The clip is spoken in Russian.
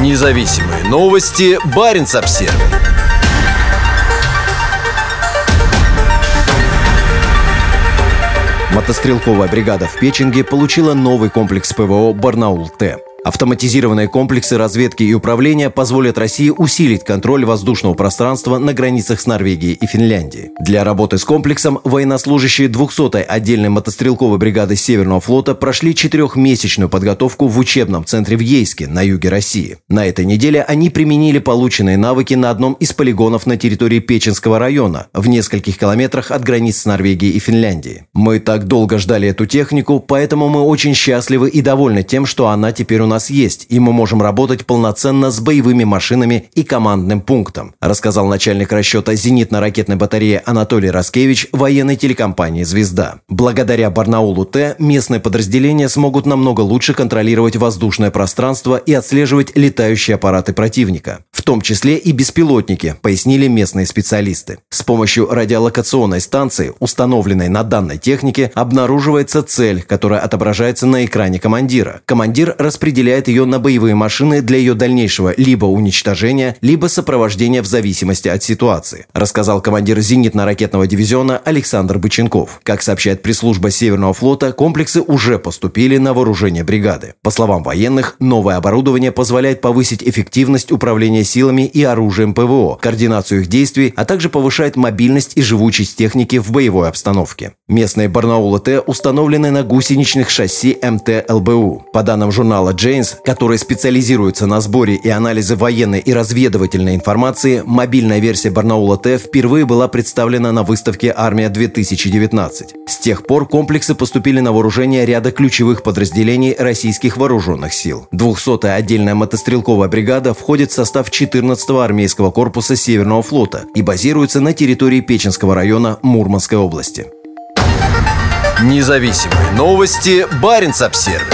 Независимые новости. Барин обсерва Мотострелковая бригада в Печенге получила новый комплекс ПВО «Барнаул-Т». Автоматизированные комплексы разведки и управления позволят России усилить контроль воздушного пространства на границах с Норвегией и Финляндией. Для работы с комплексом военнослужащие 200-й отдельной мотострелковой бригады Северного флота прошли четырехмесячную подготовку в учебном центре в Ейске на юге России. На этой неделе они применили полученные навыки на одном из полигонов на территории Печенского района, в нескольких километрах от границ с Норвегией и Финляндией. Мы так долго ждали эту технику, поэтому мы очень счастливы и довольны тем, что она теперь у нас есть, и мы можем работать полноценно с боевыми машинами и командным пунктом, рассказал начальник расчета зенитно-ракетной батареи Анатолий Раскевич военной телекомпании «Звезда». Благодаря Барнаулу-Т местные подразделения смогут намного лучше контролировать воздушное пространство и отслеживать летающие аппараты противника, в том числе и беспилотники, пояснили местные специалисты. С помощью радиолокационной станции, установленной на данной технике, обнаруживается цель, которая отображается на экране командира. Командир распределяет распределяет ее на боевые машины для ее дальнейшего либо уничтожения, либо сопровождения в зависимости от ситуации, рассказал командир зенитно-ракетного дивизиона Александр Быченков. Как сообщает пресс-служба Северного флота, комплексы уже поступили на вооружение бригады. По словам военных, новое оборудование позволяет повысить эффективность управления силами и оружием ПВО, координацию их действий, а также повышает мобильность и живучесть техники в боевой обстановке. Местные Барнаулы Т установлены на гусеничных шасси МТ ЛБУ. По данным журнала J Джейнс, который специализируется на сборе и анализе военной и разведывательной информации, мобильная версия Барнаула Т впервые была представлена на выставке «Армия-2019». С тех пор комплексы поступили на вооружение ряда ключевых подразделений российских вооруженных сил. 200-я отдельная мотострелковая бригада входит в состав 14-го армейского корпуса Северного флота и базируется на территории Печенского района Мурманской области. Независимые новости. Барин обсервис